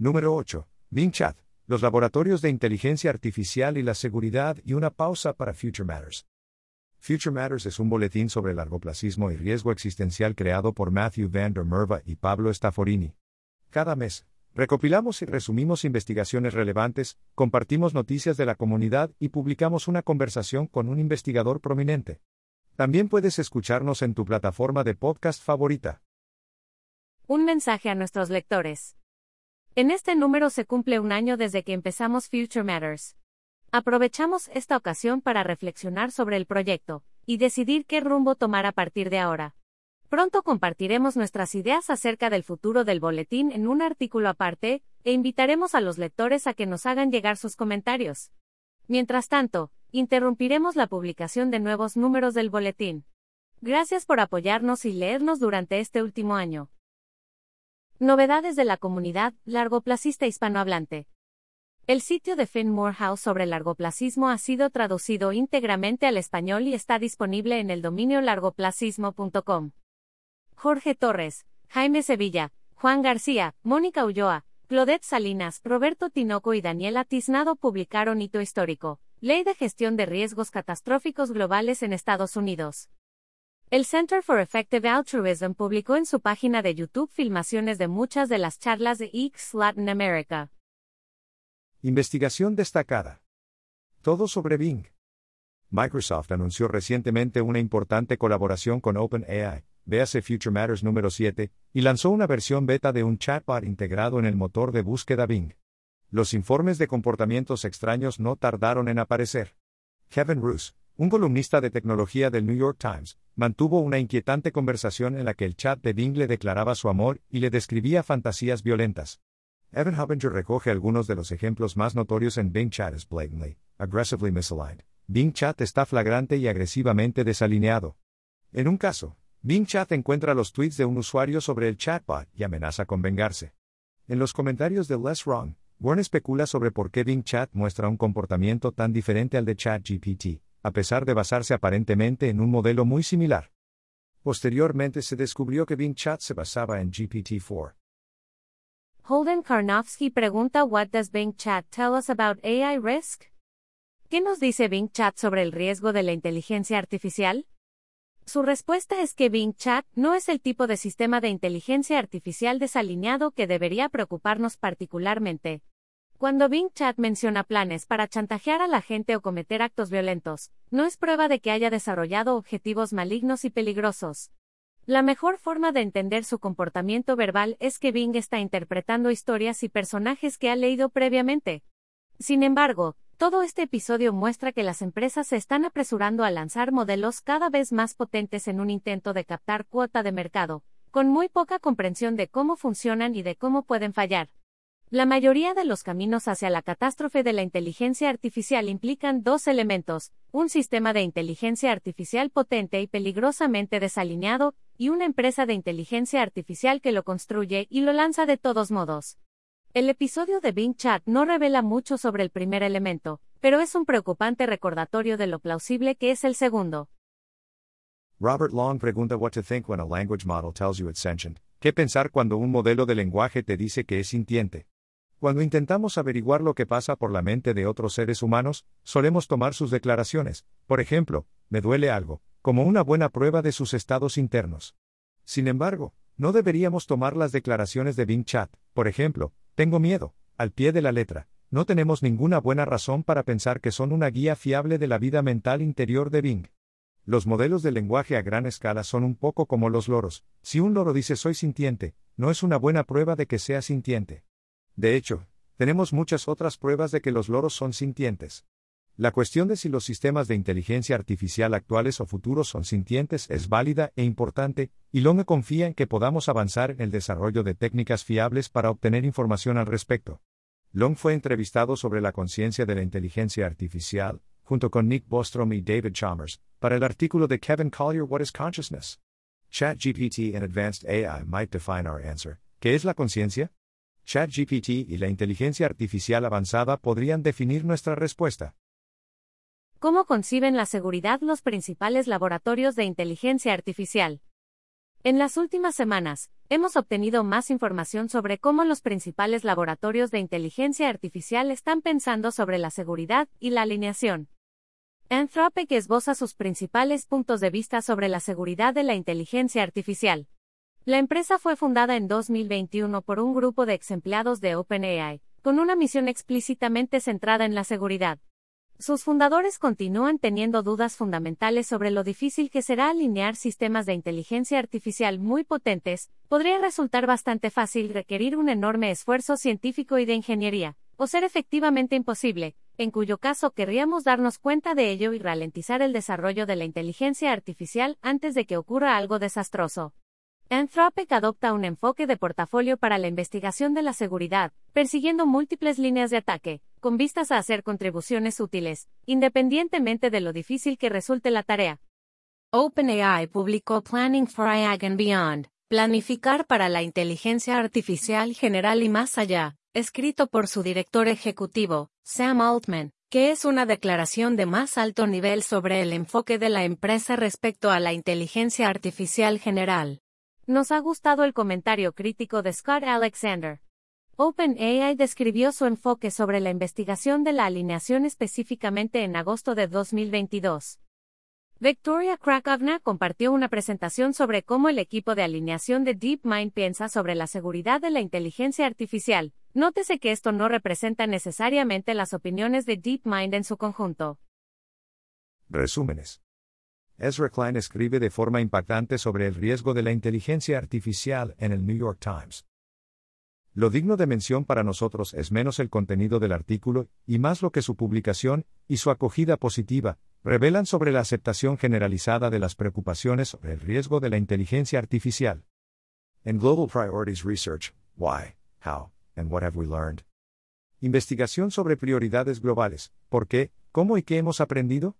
Número 8. Bing Chat, los laboratorios de inteligencia artificial y la seguridad y una pausa para Future Matters. Future Matters es un boletín sobre largoplacismo y riesgo existencial creado por Matthew Van der Merva y Pablo Stafforini. Cada mes, recopilamos y resumimos investigaciones relevantes, compartimos noticias de la comunidad y publicamos una conversación con un investigador prominente. También puedes escucharnos en tu plataforma de podcast favorita. Un mensaje a nuestros lectores. En este número se cumple un año desde que empezamos Future Matters. Aprovechamos esta ocasión para reflexionar sobre el proyecto y decidir qué rumbo tomar a partir de ahora. Pronto compartiremos nuestras ideas acerca del futuro del boletín en un artículo aparte, e invitaremos a los lectores a que nos hagan llegar sus comentarios. Mientras tanto, interrumpiremos la publicación de nuevos números del boletín. Gracias por apoyarnos y leernos durante este último año. Novedades de la comunidad largoplacista hispanohablante. El sitio de Finn Morehouse sobre largoplacismo ha sido traducido íntegramente al español y está disponible en el dominio largoplacismo.com. Jorge Torres, Jaime Sevilla, Juan García, Mónica Ulloa, Claudette Salinas, Roberto Tinoco y Daniela Tiznado publicaron Hito Histórico, Ley de Gestión de Riesgos Catastróficos Globales en Estados Unidos. El Center for Effective Altruism publicó en su página de YouTube filmaciones de muchas de las charlas de X Latin America. Investigación destacada. Todo sobre Bing. Microsoft anunció recientemente una importante colaboración con OpenAI, véase Future Matters número 7, y lanzó una versión beta de un chatbot integrado en el motor de búsqueda Bing. Los informes de comportamientos extraños no tardaron en aparecer. Kevin Roos, un columnista de tecnología del New York Times, mantuvo una inquietante conversación en la que el chat de Bing le declaraba su amor y le describía fantasías violentas. Evan Hubinger recoge algunos de los ejemplos más notorios en Bing Chat es blatantly, aggressively misaligned. Bing Chat está flagrante y agresivamente desalineado. En un caso, Bing Chat encuentra los tweets de un usuario sobre el chatbot y amenaza con vengarse. En los comentarios de Less Wrong, Warren especula sobre por qué Bing Chat muestra un comportamiento tan diferente al de ChatGPT a pesar de basarse aparentemente en un modelo muy similar. Posteriormente se descubrió que Bing Chat se basaba en GPT-4. Holden Karnofsky pregunta What does Bing Chat tell us about AI risk? ¿Qué nos dice Bing Chat sobre el riesgo de la inteligencia artificial? Su respuesta es que Bing Chat no es el tipo de sistema de inteligencia artificial desalineado que debería preocuparnos particularmente, cuando Bing Chat menciona planes para chantajear a la gente o cometer actos violentos, no es prueba de que haya desarrollado objetivos malignos y peligrosos. La mejor forma de entender su comportamiento verbal es que Bing está interpretando historias y personajes que ha leído previamente. Sin embargo, todo este episodio muestra que las empresas se están apresurando a lanzar modelos cada vez más potentes en un intento de captar cuota de mercado, con muy poca comprensión de cómo funcionan y de cómo pueden fallar. La mayoría de los caminos hacia la catástrofe de la inteligencia artificial implican dos elementos, un sistema de inteligencia artificial potente y peligrosamente desalineado, y una empresa de inteligencia artificial que lo construye y lo lanza de todos modos. El episodio de Bing Chat no revela mucho sobre el primer elemento, pero es un preocupante recordatorio de lo plausible que es el segundo. Robert Long pregunta what to think when language model it's sentient. ¿Qué pensar cuando un modelo de lenguaje te dice que es sintiente? Cuando intentamos averiguar lo que pasa por la mente de otros seres humanos, solemos tomar sus declaraciones, por ejemplo, me duele algo, como una buena prueba de sus estados internos. Sin embargo, no deberíamos tomar las declaraciones de Bing Chat, por ejemplo, tengo miedo, al pie de la letra. No tenemos ninguna buena razón para pensar que son una guía fiable de la vida mental interior de Bing. Los modelos de lenguaje a gran escala son un poco como los loros. Si un loro dice soy sintiente, no es una buena prueba de que sea sintiente. De hecho, tenemos muchas otras pruebas de que los loros son sintientes. La cuestión de si los sistemas de inteligencia artificial actuales o futuros son sintientes es válida e importante, y Long confía en que podamos avanzar en el desarrollo de técnicas fiables para obtener información al respecto. Long fue entrevistado sobre la conciencia de la inteligencia artificial, junto con Nick Bostrom y David Chalmers, para el artículo de Kevin Collier What is Consciousness? ChatGPT and Advanced AI might define our answer. ¿Qué es la conciencia? ChatGPT y la inteligencia artificial avanzada podrían definir nuestra respuesta. ¿Cómo conciben la seguridad los principales laboratorios de inteligencia artificial? En las últimas semanas, hemos obtenido más información sobre cómo los principales laboratorios de inteligencia artificial están pensando sobre la seguridad y la alineación. Anthropic esboza sus principales puntos de vista sobre la seguridad de la inteligencia artificial. La empresa fue fundada en 2021 por un grupo de ex empleados de OpenAI, con una misión explícitamente centrada en la seguridad. Sus fundadores continúan teniendo dudas fundamentales sobre lo difícil que será alinear sistemas de inteligencia artificial muy potentes, podría resultar bastante fácil requerir un enorme esfuerzo científico y de ingeniería, o ser efectivamente imposible, en cuyo caso querríamos darnos cuenta de ello y ralentizar el desarrollo de la inteligencia artificial antes de que ocurra algo desastroso. Anthropic adopta un enfoque de portafolio para la investigación de la seguridad, persiguiendo múltiples líneas de ataque, con vistas a hacer contribuciones útiles, independientemente de lo difícil que resulte la tarea. OpenAI publicó Planning for AI and Beyond, Planificar para la Inteligencia Artificial General y más allá, escrito por su director ejecutivo, Sam Altman, que es una declaración de más alto nivel sobre el enfoque de la empresa respecto a la inteligencia artificial general. Nos ha gustado el comentario crítico de Scott Alexander. OpenAI describió su enfoque sobre la investigación de la alineación específicamente en agosto de 2022. Victoria Krakovna compartió una presentación sobre cómo el equipo de alineación de DeepMind piensa sobre la seguridad de la inteligencia artificial. Nótese que esto no representa necesariamente las opiniones de DeepMind en su conjunto. Resúmenes. Ezra Klein escribe de forma impactante sobre el riesgo de la inteligencia artificial en el New York Times. Lo digno de mención para nosotros es menos el contenido del artículo, y más lo que su publicación, y su acogida positiva, revelan sobre la aceptación generalizada de las preocupaciones sobre el riesgo de la inteligencia artificial. En Global Priorities Research, Why, How, and What Have We Learned? Investigación sobre prioridades globales, ¿por qué, cómo y qué hemos aprendido?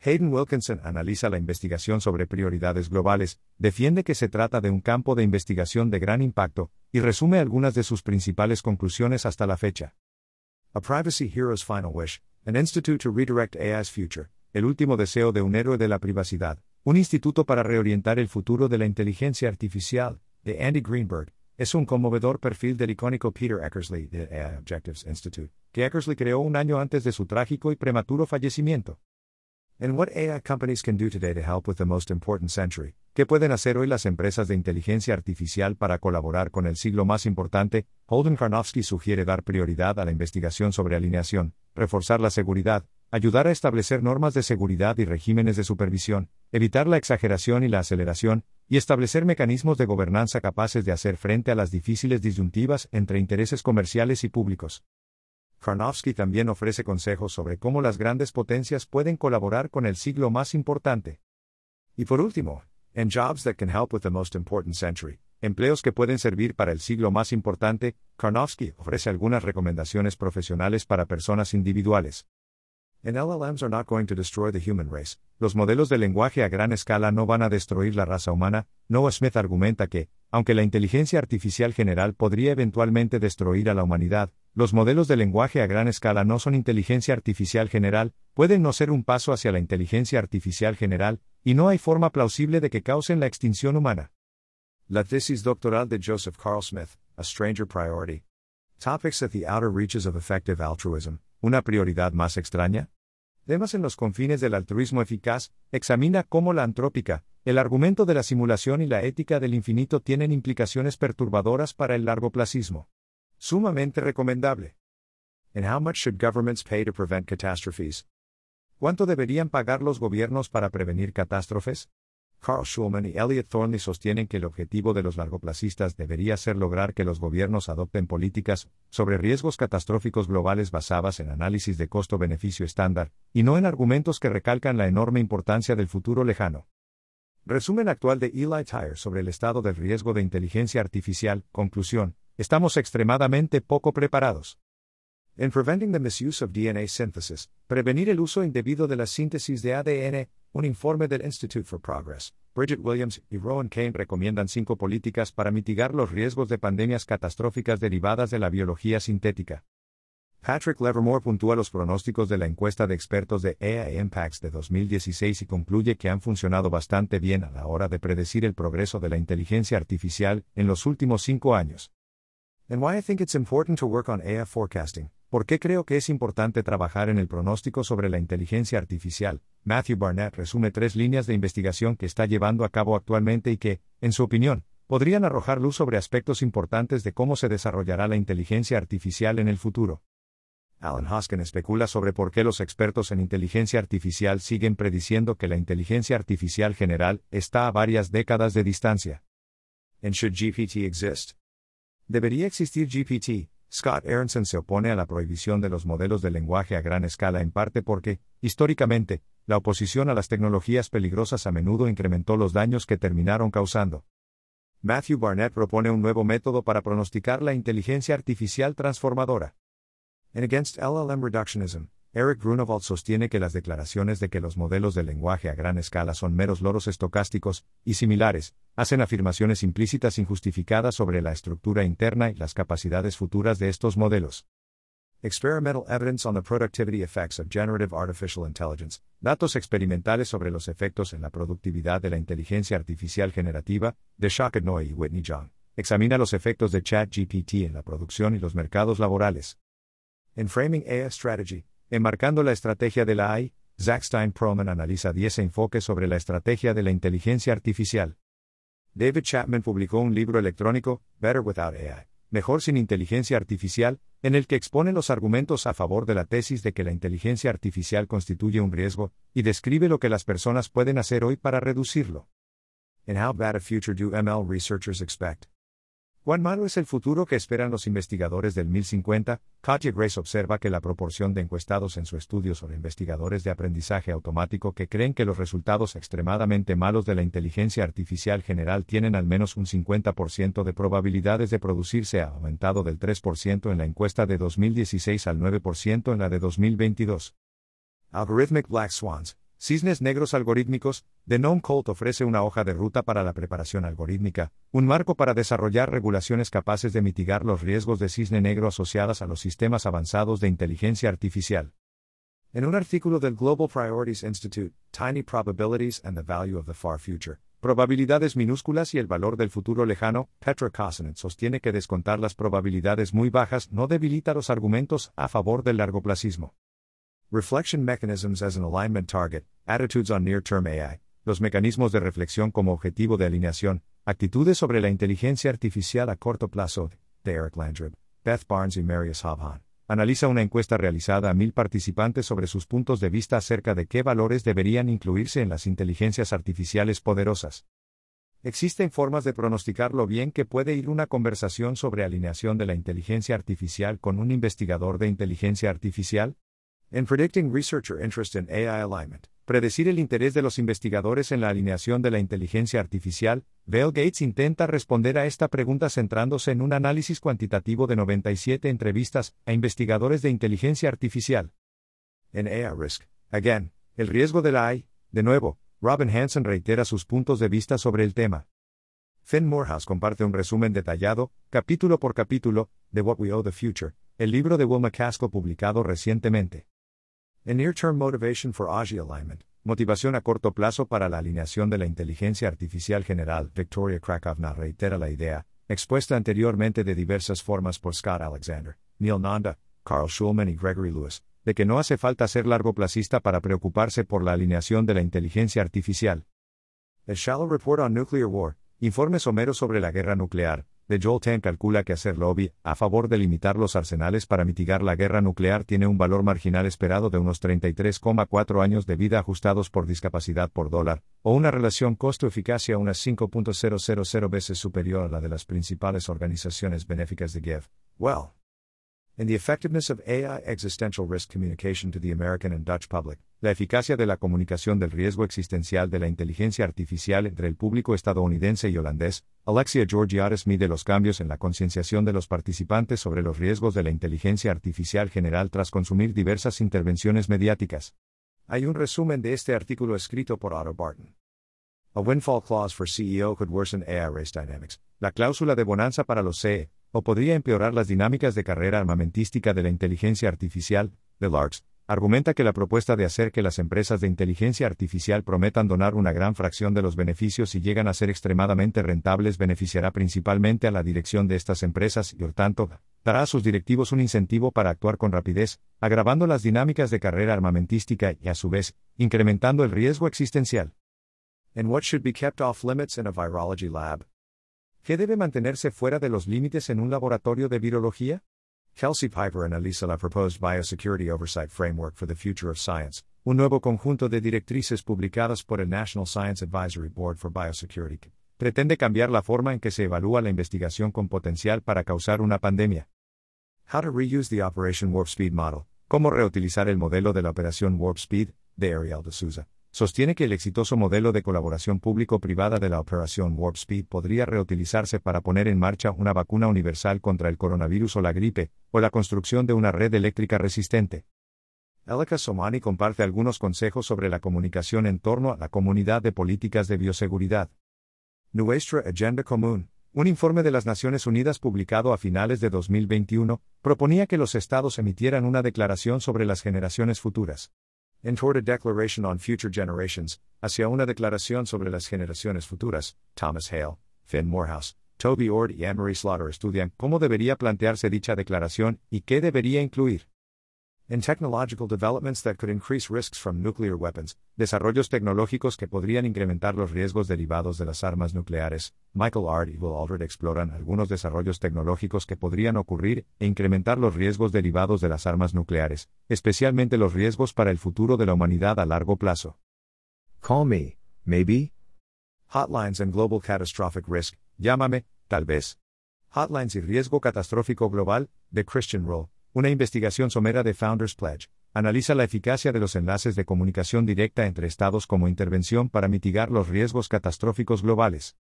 Hayden Wilkinson analiza la investigación sobre prioridades globales, defiende que se trata de un campo de investigación de gran impacto, y resume algunas de sus principales conclusiones hasta la fecha. A Privacy Hero's Final Wish, an Institute to Redirect AI's Future, el último deseo de un héroe de la privacidad, un instituto para reorientar el futuro de la inteligencia artificial, de Andy Greenberg, es un conmovedor perfil del icónico Peter Eckersley de AI Objectives Institute, que Eckersley creó un año antes de su trágico y prematuro fallecimiento. And what AI companies can do today to help with the most important century. ¿Qué pueden hacer hoy las empresas de inteligencia artificial para colaborar con el siglo más importante? Holden Karnofsky sugiere dar prioridad a la investigación sobre alineación, reforzar la seguridad, ayudar a establecer normas de seguridad y regímenes de supervisión, evitar la exageración y la aceleración, y establecer mecanismos de gobernanza capaces de hacer frente a las difíciles disyuntivas entre intereses comerciales y públicos. Karnofsky también ofrece consejos sobre cómo las grandes potencias pueden colaborar con el siglo más importante. Y por último, en Jobs That Can Help with the Most Important Century, empleos que pueden servir para el siglo más importante, Karnofsky ofrece algunas recomendaciones profesionales para personas individuales. En LLMs are not going to destroy the human race. Los modelos de lenguaje a gran escala no van a destruir la raza humana. Noah Smith argumenta que, aunque la inteligencia artificial general podría eventualmente destruir a la humanidad, los modelos de lenguaje a gran escala no son inteligencia artificial general, pueden no ser un paso hacia la inteligencia artificial general, y no hay forma plausible de que causen la extinción humana. La tesis doctoral de Joseph Carl Smith, A Stranger Priority. Topics at the Outer Reaches of Effective Altruism, una prioridad más extraña. Temas en los confines del altruismo eficaz, examina cómo la antrópica, el argumento de la simulación y la ética del infinito tienen implicaciones perturbadoras para el largoplacismo. Sumamente recomendable. And how much should governments pay to prevent catastrophes? ¿Cuánto deberían pagar los gobiernos para prevenir catástrofes? Carl Schulman y Elliot Thornley sostienen que el objetivo de los largoplacistas debería ser lograr que los gobiernos adopten políticas sobre riesgos catastróficos globales basadas en análisis de costo-beneficio estándar, y no en argumentos que recalcan la enorme importancia del futuro lejano. Resumen actual de Eli Tyre sobre el estado del riesgo de inteligencia artificial. Conclusión. Estamos extremadamente poco preparados. En Preventing the Misuse of DNA Synthesis, prevenir el uso indebido de la síntesis de ADN, un informe del Institute for Progress, Bridget Williams y Rowan Kane recomiendan cinco políticas para mitigar los riesgos de pandemias catastróficas derivadas de la biología sintética. Patrick Levermore puntúa los pronósticos de la encuesta de expertos de AI Impacts de 2016 y concluye que han funcionado bastante bien a la hora de predecir el progreso de la inteligencia artificial en los últimos cinco años. And why I think it's important to work on AI forecasting. ¿Por qué creo que es importante trabajar en el pronóstico sobre la inteligencia artificial? Matthew Barnett resume tres líneas de investigación que está llevando a cabo actualmente y que, en su opinión, podrían arrojar luz sobre aspectos importantes de cómo se desarrollará la inteligencia artificial en el futuro. Alan Hoskin especula sobre por qué los expertos en inteligencia artificial siguen prediciendo que la inteligencia artificial general está a varias décadas de distancia. And should GPT exist? ¿Debería existir GPT? Scott Aronson se opone a la prohibición de los modelos de lenguaje a gran escala en parte porque, históricamente, la oposición a las tecnologías peligrosas a menudo incrementó los daños que terminaron causando. Matthew Barnett propone un nuevo método para pronosticar la inteligencia artificial transformadora. En Against LLM Reductionism, Eric Grunewald sostiene que las declaraciones de que los modelos de lenguaje a gran escala son meros loros estocásticos, y similares, hacen afirmaciones implícitas injustificadas sobre la estructura interna y las capacidades futuras de estos modelos. Experimental Evidence on the Productivity Effects of Generative Artificial Intelligence. Datos experimentales sobre los efectos en la productividad de la inteligencia artificial generativa, de Shaka Noy y Whitney Young. Examina los efectos de ChatGPT en la producción y los mercados laborales. En Framing AI Strategy, enmarcando la estrategia de la AI, Zach Stein Proman analiza 10 enfoques sobre la estrategia de la inteligencia artificial. David Chapman publicó un libro electrónico, Better Without AI, Mejor sin inteligencia artificial, en el que expone los argumentos a favor de la tesis de que la inteligencia artificial constituye un riesgo, y describe lo que las personas pueden hacer hoy para reducirlo. En How Bad a Future Do ML Researchers Expect? ¿Cuán malo es el futuro que esperan los investigadores del 1050? Katja Grace observa que la proporción de encuestados en su estudio sobre investigadores de aprendizaje automático que creen que los resultados extremadamente malos de la inteligencia artificial general tienen al menos un 50% de probabilidades de producirse ha aumentado del 3% en la encuesta de 2016 al 9% en la de 2022. Algorithmic Black Swans, Cisnes Negros Algorítmicos, The Gnome Colt ofrece una hoja de ruta para la preparación algorítmica, un marco para desarrollar regulaciones capaces de mitigar los riesgos de cisne negro asociadas a los sistemas avanzados de inteligencia artificial. En un artículo del Global Priorities Institute, Tiny Probabilities and the Value of the Far Future, Probabilidades minúsculas y el valor del futuro lejano, Petra Kosonet sostiene que descontar las probabilidades muy bajas no debilita los argumentos a favor del largoplacismo. Reflection Mechanisms as an Alignment Target, Attitudes on Near-Term AI, los mecanismos de reflexión como objetivo de alineación, actitudes sobre la inteligencia artificial a corto plazo, de Eric Landrib, Beth Barnes y Marius Hobhan. Analiza una encuesta realizada a mil participantes sobre sus puntos de vista acerca de qué valores deberían incluirse en las inteligencias artificiales poderosas. Existen formas de pronosticar lo bien que puede ir una conversación sobre alineación de la inteligencia artificial con un investigador de inteligencia artificial? En Predicting Researcher Interest in AI Alignment, predecir el interés de los investigadores en la alineación de la inteligencia artificial, Bill Gates intenta responder a esta pregunta centrándose en un análisis cuantitativo de 97 entrevistas a investigadores de inteligencia artificial. En AI Risk, again, el riesgo de la AI, de nuevo, Robin Hanson reitera sus puntos de vista sobre el tema. Finn Morehouse comparte un resumen detallado, capítulo por capítulo, de What We Owe the Future, el libro de Will McCaskill publicado recientemente. En Near-Term Motivation for AGI Alignment, motivación a corto plazo para la alineación de la inteligencia artificial general, Victoria Krakovna reitera la idea, expuesta anteriormente de diversas formas por Scott Alexander, Neil Nanda, Carl Schulman y Gregory Lewis, de que no hace falta ser largoplacista para preocuparse por la alineación de la inteligencia artificial. El Shallow Report on Nuclear War, informe somero sobre la guerra nuclear, de Joel Tan calcula que hacer lobby a favor de limitar los arsenales para mitigar la guerra nuclear tiene un valor marginal esperado de unos 33,4 años de vida ajustados por discapacidad por dólar, o una relación costo-eficacia unas 5.000 veces superior a la de las principales organizaciones benéficas de Give. Well. In the effectiveness of AI existential risk communication to the American and Dutch public, la eficacia de la comunicación del riesgo existencial de la inteligencia artificial entre el público estadounidense y holandés, Alexia Georgiades mide los cambios en la concienciación de los participantes sobre los riesgos de la inteligencia artificial general tras consumir diversas intervenciones mediáticas. Hay un resumen de este artículo escrito por Otto Barton. A windfall clause for CEO could worsen AI race dynamics. La cláusula de bonanza para los CE o podría empeorar las dinámicas de carrera armamentística de la inteligencia artificial, de Larks, argumenta que la propuesta de hacer que las empresas de inteligencia artificial prometan donar una gran fracción de los beneficios si llegan a ser extremadamente rentables beneficiará principalmente a la dirección de estas empresas y, por tanto, dará a sus directivos un incentivo para actuar con rapidez, agravando las dinámicas de carrera armamentística y, a su vez, incrementando el riesgo existencial. And what should be kept off limits in a virology lab? ¿Qué debe mantenerse fuera de los límites en un laboratorio de virología? Kelsey Piper analiza la proposed Biosecurity Oversight Framework for the Future of Science, un nuevo conjunto de directrices publicadas por el National Science Advisory Board for Biosecurity. Pretende cambiar la forma en que se evalúa la investigación con potencial para causar una pandemia. How to reuse the Operation Warp Speed model. Cómo reutilizar el modelo de la Operación Warp Speed, de Ariel de sostiene que el exitoso modelo de colaboración público-privada de la Operación Warp Speed podría reutilizarse para poner en marcha una vacuna universal contra el coronavirus o la gripe, o la construcción de una red eléctrica resistente. Elika Somani comparte algunos consejos sobre la comunicación en torno a la comunidad de políticas de bioseguridad. Nuestra Agenda Común, un informe de las Naciones Unidas publicado a finales de 2021, proponía que los estados emitieran una declaración sobre las generaciones futuras. En toward a declaration on future generations, hacia una declaración sobre las generaciones futuras, Thomas Hale, Finn Morehouse, Toby Ord y Anne-Marie Slaughter estudian cómo debería plantearse dicha declaración y qué debería incluir. En technological developments that could increase risks from nuclear weapons, desarrollos tecnológicos que podrían incrementar los riesgos derivados de las armas nucleares, Michael Ard y Will Aldred exploran algunos desarrollos tecnológicos que podrían ocurrir e incrementar los riesgos derivados de las armas nucleares, especialmente los riesgos para el futuro de la humanidad a largo plazo. Call me, maybe. Hotlines and Global Catastrophic Risk, llámame, tal vez. Hotlines y Riesgo Catastrófico Global, de Christian Roll una investigación somera de Founders Pledge analiza la eficacia de los enlaces de comunicación directa entre estados como intervención para mitigar los riesgos catastróficos globales.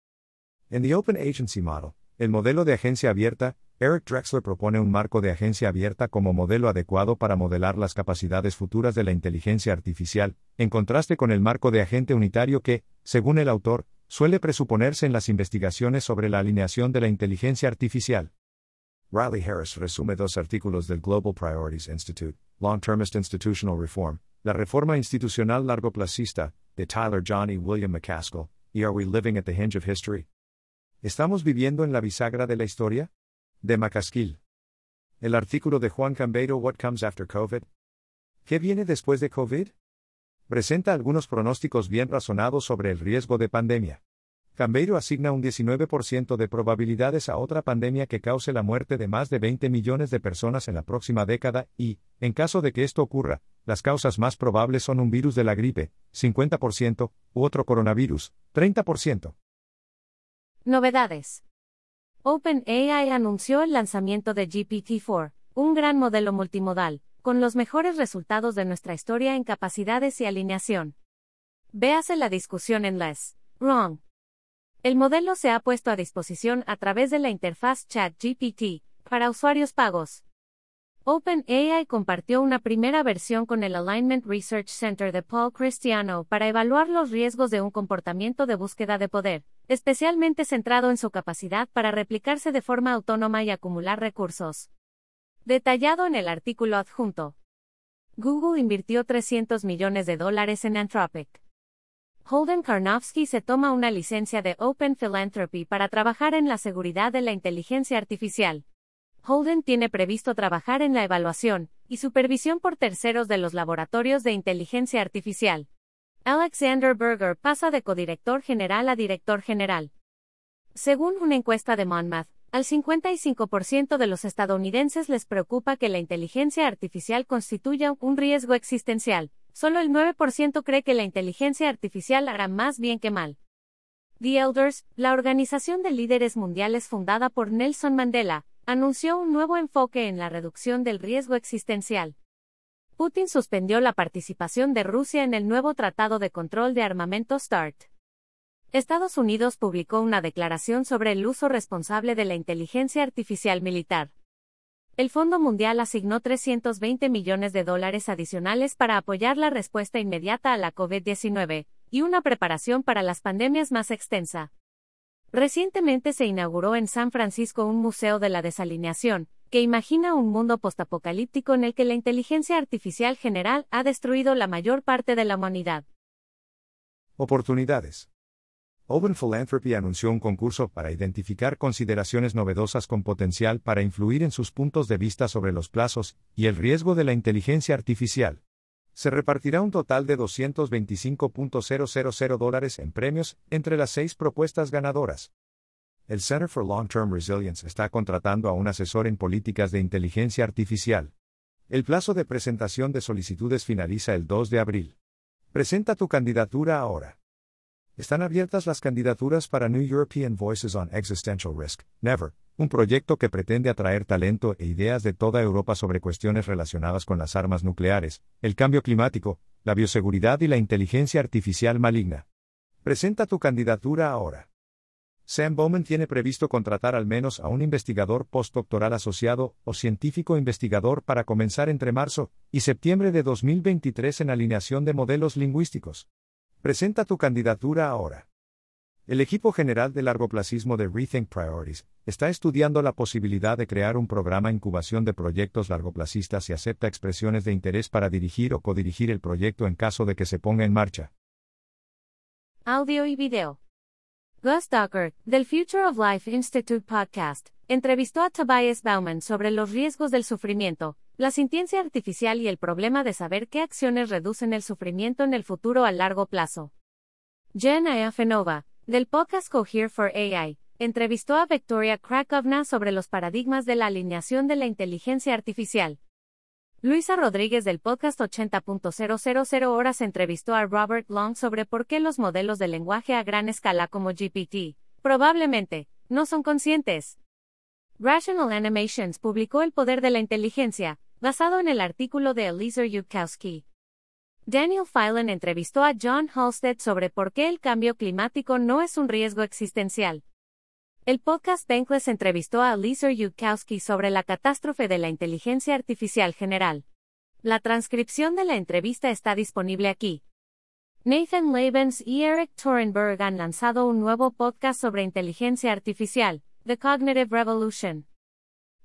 En The Open Agency Model, el modelo de agencia abierta, Eric Drexler propone un marco de agencia abierta como modelo adecuado para modelar las capacidades futuras de la inteligencia artificial, en contraste con el marco de agente unitario que, según el autor, suele presuponerse en las investigaciones sobre la alineación de la inteligencia artificial. Riley Harris resume dos artículos del Global Priorities Institute, Long-Termist Institutional Reform, la reforma institucional largoplacista, de Tyler John y William McCaskill, y Are We Living at the Hinge of History? ¿Estamos viviendo en la bisagra de la historia? De McCaskill. El artículo de Juan Cambeiro What Comes After COVID? ¿Qué viene después de COVID? Presenta algunos pronósticos bien razonados sobre el riesgo de pandemia. Cambeiro asigna un 19% de probabilidades a otra pandemia que cause la muerte de más de 20 millones de personas en la próxima década y, en caso de que esto ocurra, las causas más probables son un virus de la gripe, 50%, u otro coronavirus, 30%. Novedades. OpenAI anunció el lanzamiento de GPT-4, un gran modelo multimodal, con los mejores resultados de nuestra historia en capacidades y alineación. Véase la discusión en Les. Wrong. El modelo se ha puesto a disposición a través de la interfaz ChatGPT para usuarios pagos. OpenAI compartió una primera versión con el Alignment Research Center de Paul Cristiano para evaluar los riesgos de un comportamiento de búsqueda de poder, especialmente centrado en su capacidad para replicarse de forma autónoma y acumular recursos. Detallado en el artículo adjunto. Google invirtió 300 millones de dólares en Anthropic. Holden Karnofsky se toma una licencia de Open Philanthropy para trabajar en la seguridad de la inteligencia artificial. Holden tiene previsto trabajar en la evaluación y supervisión por terceros de los laboratorios de inteligencia artificial. Alexander Berger pasa de codirector general a director general. Según una encuesta de Monmouth, al 55% de los estadounidenses les preocupa que la inteligencia artificial constituya un riesgo existencial, Solo el 9% cree que la inteligencia artificial hará más bien que mal. The Elders, la organización de líderes mundiales fundada por Nelson Mandela, anunció un nuevo enfoque en la reducción del riesgo existencial. Putin suspendió la participación de Rusia en el nuevo Tratado de Control de Armamento START. Estados Unidos publicó una declaración sobre el uso responsable de la inteligencia artificial militar. El Fondo Mundial asignó 320 millones de dólares adicionales para apoyar la respuesta inmediata a la COVID-19 y una preparación para las pandemias más extensa. Recientemente se inauguró en San Francisco un museo de la desalineación, que imagina un mundo postapocalíptico en el que la inteligencia artificial general ha destruido la mayor parte de la humanidad. Oportunidades. Open Philanthropy anunció un concurso para identificar consideraciones novedosas con potencial para influir en sus puntos de vista sobre los plazos y el riesgo de la inteligencia artificial. Se repartirá un total de 225.000 dólares en premios entre las seis propuestas ganadoras. El Center for Long-Term Resilience está contratando a un asesor en políticas de inteligencia artificial. El plazo de presentación de solicitudes finaliza el 2 de abril. Presenta tu candidatura ahora. Están abiertas las candidaturas para New European Voices on Existential Risk, Never, un proyecto que pretende atraer talento e ideas de toda Europa sobre cuestiones relacionadas con las armas nucleares, el cambio climático, la bioseguridad y la inteligencia artificial maligna. Presenta tu candidatura ahora. Sam Bowman tiene previsto contratar al menos a un investigador postdoctoral asociado o científico investigador para comenzar entre marzo y septiembre de 2023 en alineación de modelos lingüísticos. Presenta tu candidatura ahora. El equipo general de largoplacismo de Rethink Priorities está estudiando la posibilidad de crear un programa incubación de proyectos largoplacistas y acepta expresiones de interés para dirigir o codirigir el proyecto en caso de que se ponga en marcha. Audio y video. Gus Docker, del Future of Life Institute podcast, entrevistó a Tobias Bauman sobre los riesgos del sufrimiento, la sintiencia artificial y el problema de saber qué acciones reducen el sufrimiento en el futuro a largo plazo. Jen Afenova, del podcast Cohere for AI, entrevistó a Victoria Krakovna sobre los paradigmas de la alineación de la inteligencia artificial. Luisa Rodríguez del podcast 80.000 horas entrevistó a Robert Long sobre por qué los modelos de lenguaje a gran escala como GPT, probablemente, no son conscientes. Rational Animations publicó El poder de la inteligencia, basado en el artículo de Eliezer Yudkowsky. Daniel Phelan entrevistó a John Halstead sobre por qué el cambio climático no es un riesgo existencial. El podcast Bankless entrevistó a Lisa Yudkowsky sobre la catástrofe de la inteligencia artificial general. La transcripción de la entrevista está disponible aquí. Nathan Labens y Eric Torenberg han lanzado un nuevo podcast sobre inteligencia artificial, The Cognitive Revolution.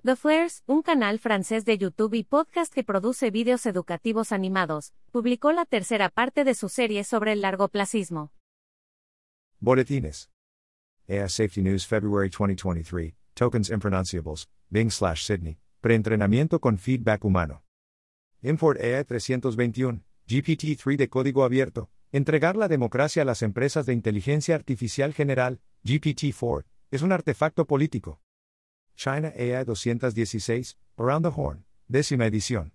The Flares, un canal francés de YouTube y podcast que produce vídeos educativos animados, publicó la tercera parte de su serie sobre el largoplacismo. Boletines. EA Safety News February 2023, Tokens Impronunciables, Bing slash Sydney, Preentrenamiento con feedback humano. Import EA 321, GPT-3 de código abierto, entregar la democracia a las empresas de inteligencia artificial general, GPT-4, es un artefacto político. China AI 216, Around the Horn, décima edición.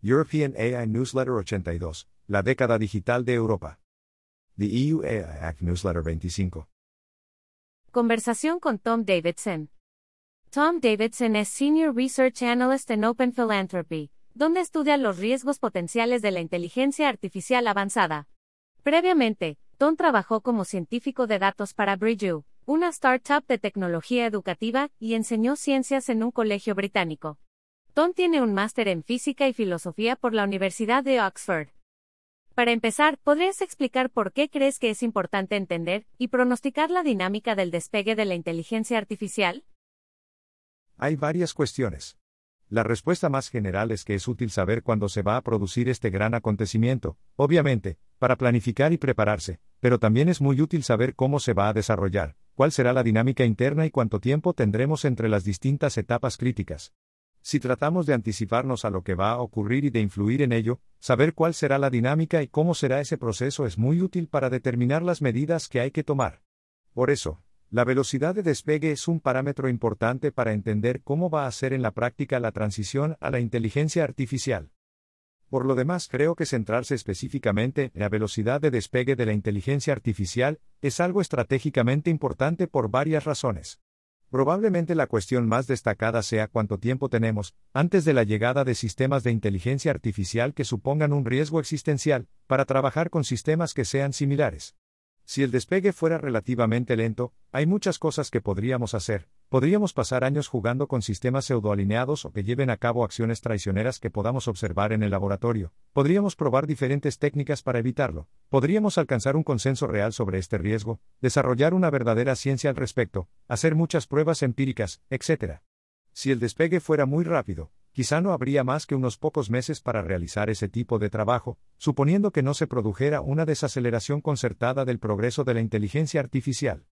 European AI Newsletter 82, la década digital de Europa. The EU AI Act Newsletter 25. Conversación con Tom Davidson. Tom Davidson es Senior Research Analyst en Open Philanthropy, donde estudia los riesgos potenciales de la inteligencia artificial avanzada. Previamente, Tom trabajó como científico de datos para Bridgeu, una startup de tecnología educativa, y enseñó ciencias en un colegio británico. Tom tiene un máster en física y filosofía por la Universidad de Oxford. Para empezar, ¿podrías explicar por qué crees que es importante entender y pronosticar la dinámica del despegue de la inteligencia artificial? Hay varias cuestiones. La respuesta más general es que es útil saber cuándo se va a producir este gran acontecimiento, obviamente, para planificar y prepararse, pero también es muy útil saber cómo se va a desarrollar, cuál será la dinámica interna y cuánto tiempo tendremos entre las distintas etapas críticas. Si tratamos de anticiparnos a lo que va a ocurrir y de influir en ello, saber cuál será la dinámica y cómo será ese proceso es muy útil para determinar las medidas que hay que tomar. Por eso, la velocidad de despegue es un parámetro importante para entender cómo va a ser en la práctica la transición a la inteligencia artificial. Por lo demás, creo que centrarse específicamente en la velocidad de despegue de la inteligencia artificial es algo estratégicamente importante por varias razones. Probablemente la cuestión más destacada sea cuánto tiempo tenemos, antes de la llegada de sistemas de inteligencia artificial que supongan un riesgo existencial, para trabajar con sistemas que sean similares. Si el despegue fuera relativamente lento, hay muchas cosas que podríamos hacer, Podríamos pasar años jugando con sistemas pseudoalineados o que lleven a cabo acciones traicioneras que podamos observar en el laboratorio. Podríamos probar diferentes técnicas para evitarlo. Podríamos alcanzar un consenso real sobre este riesgo, desarrollar una verdadera ciencia al respecto, hacer muchas pruebas empíricas, etc. Si el despegue fuera muy rápido, quizá no habría más que unos pocos meses para realizar ese tipo de trabajo, suponiendo que no se produjera una desaceleración concertada del progreso de la inteligencia artificial.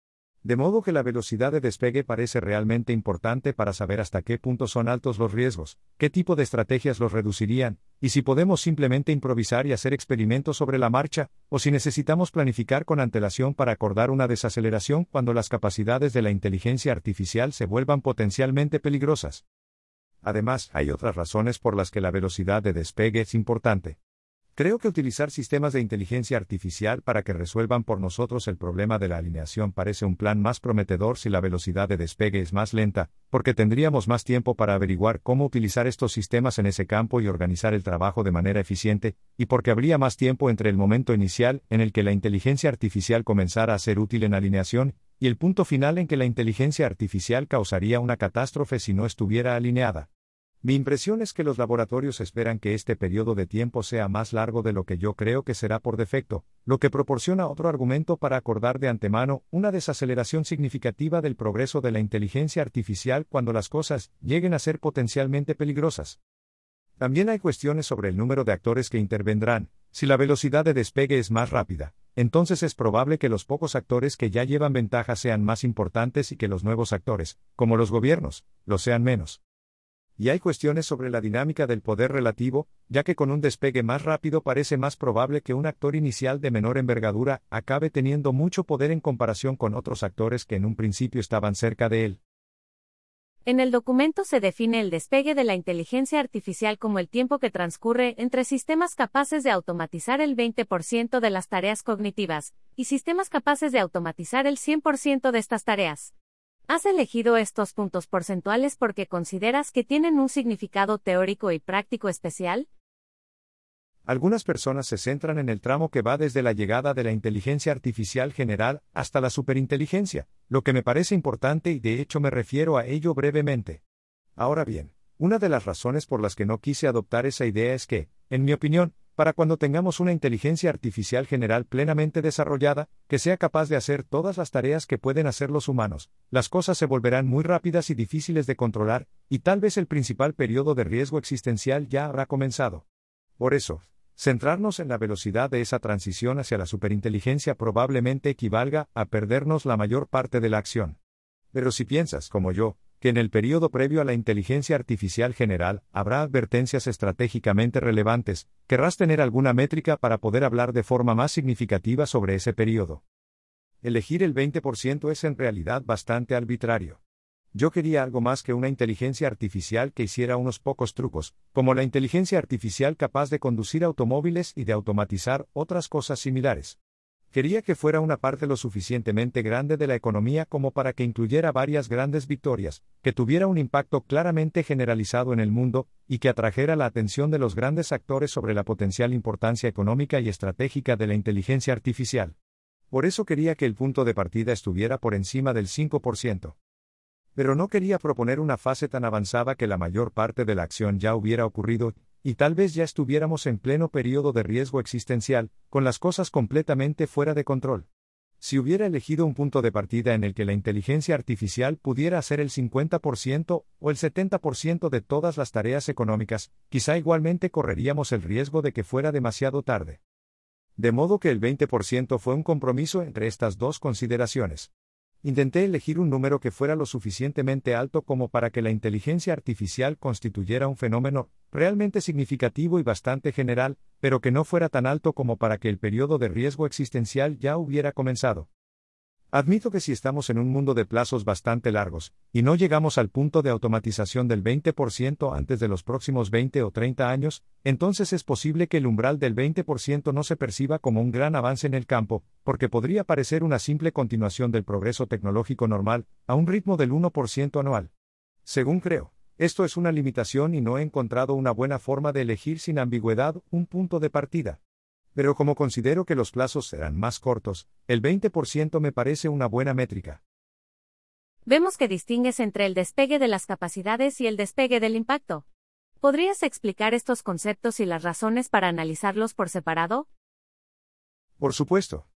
De modo que la velocidad de despegue parece realmente importante para saber hasta qué punto son altos los riesgos, qué tipo de estrategias los reducirían, y si podemos simplemente improvisar y hacer experimentos sobre la marcha, o si necesitamos planificar con antelación para acordar una desaceleración cuando las capacidades de la inteligencia artificial se vuelvan potencialmente peligrosas. Además, hay otras razones por las que la velocidad de despegue es importante. Creo que utilizar sistemas de inteligencia artificial para que resuelvan por nosotros el problema de la alineación parece un plan más prometedor si la velocidad de despegue es más lenta, porque tendríamos más tiempo para averiguar cómo utilizar estos sistemas en ese campo y organizar el trabajo de manera eficiente, y porque habría más tiempo entre el momento inicial en el que la inteligencia artificial comenzara a ser útil en alineación, y el punto final en que la inteligencia artificial causaría una catástrofe si no estuviera alineada. Mi impresión es que los laboratorios esperan que este periodo de tiempo sea más largo de lo que yo creo que será por defecto, lo que proporciona otro argumento para acordar de antemano una desaceleración significativa del progreso de la inteligencia artificial cuando las cosas lleguen a ser potencialmente peligrosas. También hay cuestiones sobre el número de actores que intervendrán. Si la velocidad de despegue es más rápida, entonces es probable que los pocos actores que ya llevan ventaja sean más importantes y que los nuevos actores, como los gobiernos, lo sean menos. Y hay cuestiones sobre la dinámica del poder relativo, ya que con un despegue más rápido parece más probable que un actor inicial de menor envergadura acabe teniendo mucho poder en comparación con otros actores que en un principio estaban cerca de él. En el documento se define el despegue de la inteligencia artificial como el tiempo que transcurre entre sistemas capaces de automatizar el 20% de las tareas cognitivas y sistemas capaces de automatizar el 100% de estas tareas. Has elegido estos puntos porcentuales porque consideras que tienen un significado teórico y práctico especial? Algunas personas se centran en el tramo que va desde la llegada de la inteligencia artificial general hasta la superinteligencia, lo que me parece importante y de hecho me refiero a ello brevemente. Ahora bien, una de las razones por las que no quise adoptar esa idea es que, en mi opinión, para cuando tengamos una inteligencia artificial general plenamente desarrollada, que sea capaz de hacer todas las tareas que pueden hacer los humanos, las cosas se volverán muy rápidas y difíciles de controlar, y tal vez el principal periodo de riesgo existencial ya habrá comenzado. Por eso, centrarnos en la velocidad de esa transición hacia la superinteligencia probablemente equivalga a perdernos la mayor parte de la acción. Pero si piensas, como yo, que en el periodo previo a la inteligencia artificial general habrá advertencias estratégicamente relevantes, querrás tener alguna métrica para poder hablar de forma más significativa sobre ese periodo. Elegir el 20% es en realidad bastante arbitrario. Yo quería algo más que una inteligencia artificial que hiciera unos pocos trucos, como la inteligencia artificial capaz de conducir automóviles y de automatizar otras cosas similares. Quería que fuera una parte lo suficientemente grande de la economía como para que incluyera varias grandes victorias, que tuviera un impacto claramente generalizado en el mundo, y que atrajera la atención de los grandes actores sobre la potencial importancia económica y estratégica de la inteligencia artificial. Por eso quería que el punto de partida estuviera por encima del 5%. Pero no quería proponer una fase tan avanzada que la mayor parte de la acción ya hubiera ocurrido, y tal vez ya estuviéramos en pleno periodo de riesgo existencial, con las cosas completamente fuera de control. Si hubiera elegido un punto de partida en el que la inteligencia artificial pudiera hacer el 50% o el 70% de todas las tareas económicas, quizá igualmente correríamos el riesgo de que fuera demasiado tarde. De modo que el 20% fue un compromiso entre estas dos consideraciones. Intenté elegir un número que fuera lo suficientemente alto como para que la inteligencia artificial constituyera un fenómeno realmente significativo y bastante general, pero que no fuera tan alto como para que el periodo de riesgo existencial ya hubiera comenzado. Admito que si estamos en un mundo de plazos bastante largos, y no llegamos al punto de automatización del 20% antes de los próximos 20 o 30 años, entonces es posible que el umbral del 20% no se perciba como un gran avance en el campo, porque podría parecer una simple continuación del progreso tecnológico normal, a un ritmo del 1% anual. Según creo, esto es una limitación y no he encontrado una buena forma de elegir sin ambigüedad un punto de partida. Pero como considero que los plazos serán más cortos, el 20% me parece una buena métrica. Vemos que distingues entre el despegue de las capacidades y el despegue del impacto. ¿Podrías explicar estos conceptos y las razones para analizarlos por separado? Por supuesto.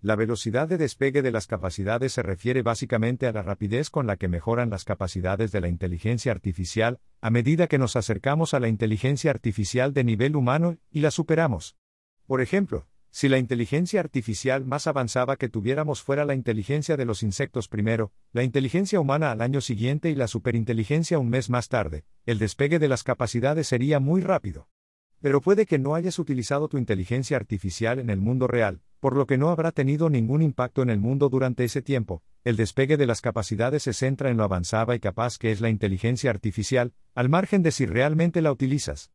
La velocidad de despegue de las capacidades se refiere básicamente a la rapidez con la que mejoran las capacidades de la inteligencia artificial a medida que nos acercamos a la inteligencia artificial de nivel humano y la superamos. Por ejemplo, si la inteligencia artificial más avanzada que tuviéramos fuera la inteligencia de los insectos primero, la inteligencia humana al año siguiente y la superinteligencia un mes más tarde, el despegue de las capacidades sería muy rápido. Pero puede que no hayas utilizado tu inteligencia artificial en el mundo real, por lo que no habrá tenido ningún impacto en el mundo durante ese tiempo. El despegue de las capacidades se centra en lo avanzada y capaz que es la inteligencia artificial, al margen de si realmente la utilizas.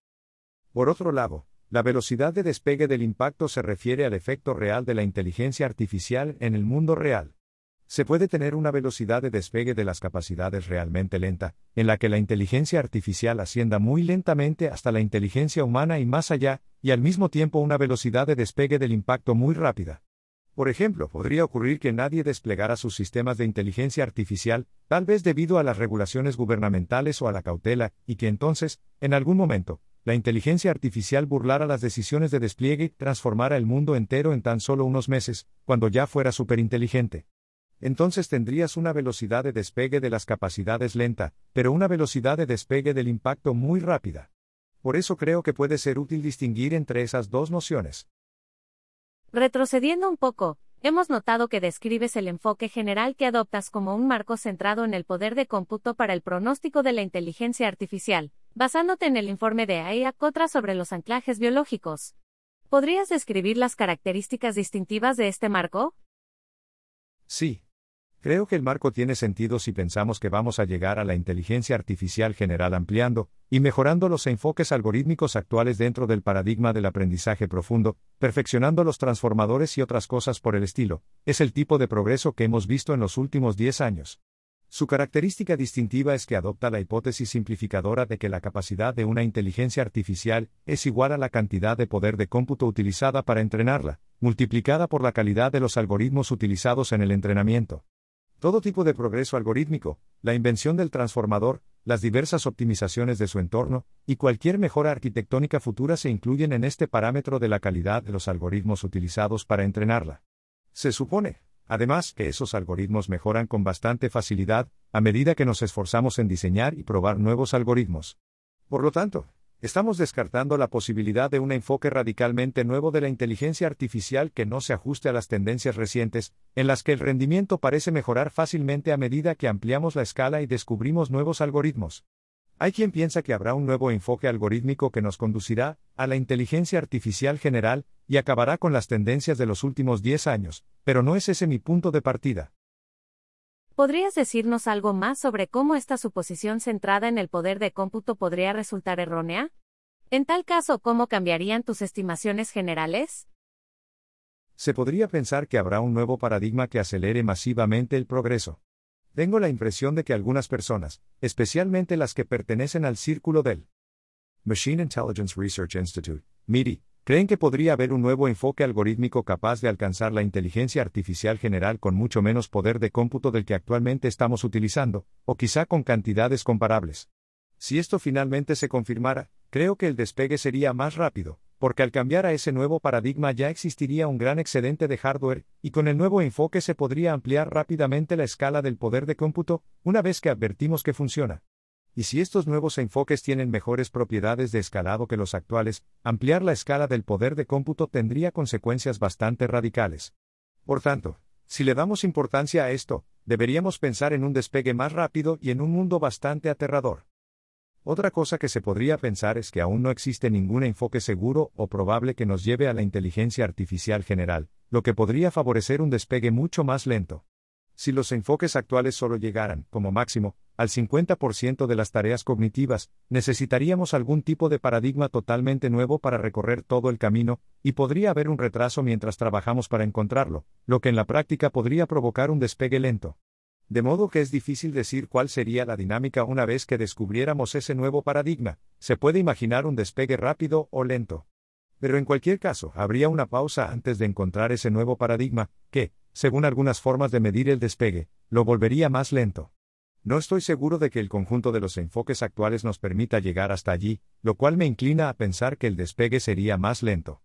Por otro lado, la velocidad de despegue del impacto se refiere al efecto real de la inteligencia artificial en el mundo real. Se puede tener una velocidad de despegue de las capacidades realmente lenta, en la que la inteligencia artificial ascienda muy lentamente hasta la inteligencia humana y más allá, y al mismo tiempo una velocidad de despegue del impacto muy rápida. Por ejemplo, podría ocurrir que nadie desplegara sus sistemas de inteligencia artificial, tal vez debido a las regulaciones gubernamentales o a la cautela, y que entonces, en algún momento, la inteligencia artificial burlara las decisiones de despliegue transformara el mundo entero en tan solo unos meses, cuando ya fuera superinteligente entonces tendrías una velocidad de despegue de las capacidades lenta, pero una velocidad de despegue del impacto muy rápida. Por eso creo que puede ser útil distinguir entre esas dos nociones. Retrocediendo un poco, hemos notado que describes el enfoque general que adoptas como un marco centrado en el poder de cómputo para el pronóstico de la inteligencia artificial, basándote en el informe de AIA Cotra sobre los anclajes biológicos. ¿Podrías describir las características distintivas de este marco? Sí, Creo que el marco tiene sentido si pensamos que vamos a llegar a la inteligencia artificial general ampliando y mejorando los enfoques algorítmicos actuales dentro del paradigma del aprendizaje profundo, perfeccionando los transformadores y otras cosas por el estilo. Es el tipo de progreso que hemos visto en los últimos 10 años. Su característica distintiva es que adopta la hipótesis simplificadora de que la capacidad de una inteligencia artificial es igual a la cantidad de poder de cómputo utilizada para entrenarla, multiplicada por la calidad de los algoritmos utilizados en el entrenamiento. Todo tipo de progreso algorítmico, la invención del transformador, las diversas optimizaciones de su entorno, y cualquier mejora arquitectónica futura se incluyen en este parámetro de la calidad de los algoritmos utilizados para entrenarla. Se supone, además, que esos algoritmos mejoran con bastante facilidad, a medida que nos esforzamos en diseñar y probar nuevos algoritmos. Por lo tanto, Estamos descartando la posibilidad de un enfoque radicalmente nuevo de la inteligencia artificial que no se ajuste a las tendencias recientes, en las que el rendimiento parece mejorar fácilmente a medida que ampliamos la escala y descubrimos nuevos algoritmos. Hay quien piensa que habrá un nuevo enfoque algorítmico que nos conducirá a la inteligencia artificial general y acabará con las tendencias de los últimos 10 años, pero no es ese mi punto de partida. ¿Podrías decirnos algo más sobre cómo esta suposición centrada en el poder de cómputo podría resultar errónea? En tal caso, ¿cómo cambiarían tus estimaciones generales? Se podría pensar que habrá un nuevo paradigma que acelere masivamente el progreso. Tengo la impresión de que algunas personas, especialmente las que pertenecen al círculo del Machine Intelligence Research Institute, MIRI, ¿Creen que podría haber un nuevo enfoque algorítmico capaz de alcanzar la inteligencia artificial general con mucho menos poder de cómputo del que actualmente estamos utilizando, o quizá con cantidades comparables? Si esto finalmente se confirmara, creo que el despegue sería más rápido, porque al cambiar a ese nuevo paradigma ya existiría un gran excedente de hardware, y con el nuevo enfoque se podría ampliar rápidamente la escala del poder de cómputo, una vez que advertimos que funciona. Y si estos nuevos enfoques tienen mejores propiedades de escalado que los actuales, ampliar la escala del poder de cómputo tendría consecuencias bastante radicales. Por tanto, si le damos importancia a esto, deberíamos pensar en un despegue más rápido y en un mundo bastante aterrador. Otra cosa que se podría pensar es que aún no existe ningún enfoque seguro o probable que nos lleve a la inteligencia artificial general, lo que podría favorecer un despegue mucho más lento. Si los enfoques actuales solo llegaran, como máximo, al 50% de las tareas cognitivas, necesitaríamos algún tipo de paradigma totalmente nuevo para recorrer todo el camino, y podría haber un retraso mientras trabajamos para encontrarlo, lo que en la práctica podría provocar un despegue lento. De modo que es difícil decir cuál sería la dinámica una vez que descubriéramos ese nuevo paradigma, se puede imaginar un despegue rápido o lento. Pero en cualquier caso, habría una pausa antes de encontrar ese nuevo paradigma, que, según algunas formas de medir el despegue, lo volvería más lento. No estoy seguro de que el conjunto de los enfoques actuales nos permita llegar hasta allí, lo cual me inclina a pensar que el despegue sería más lento.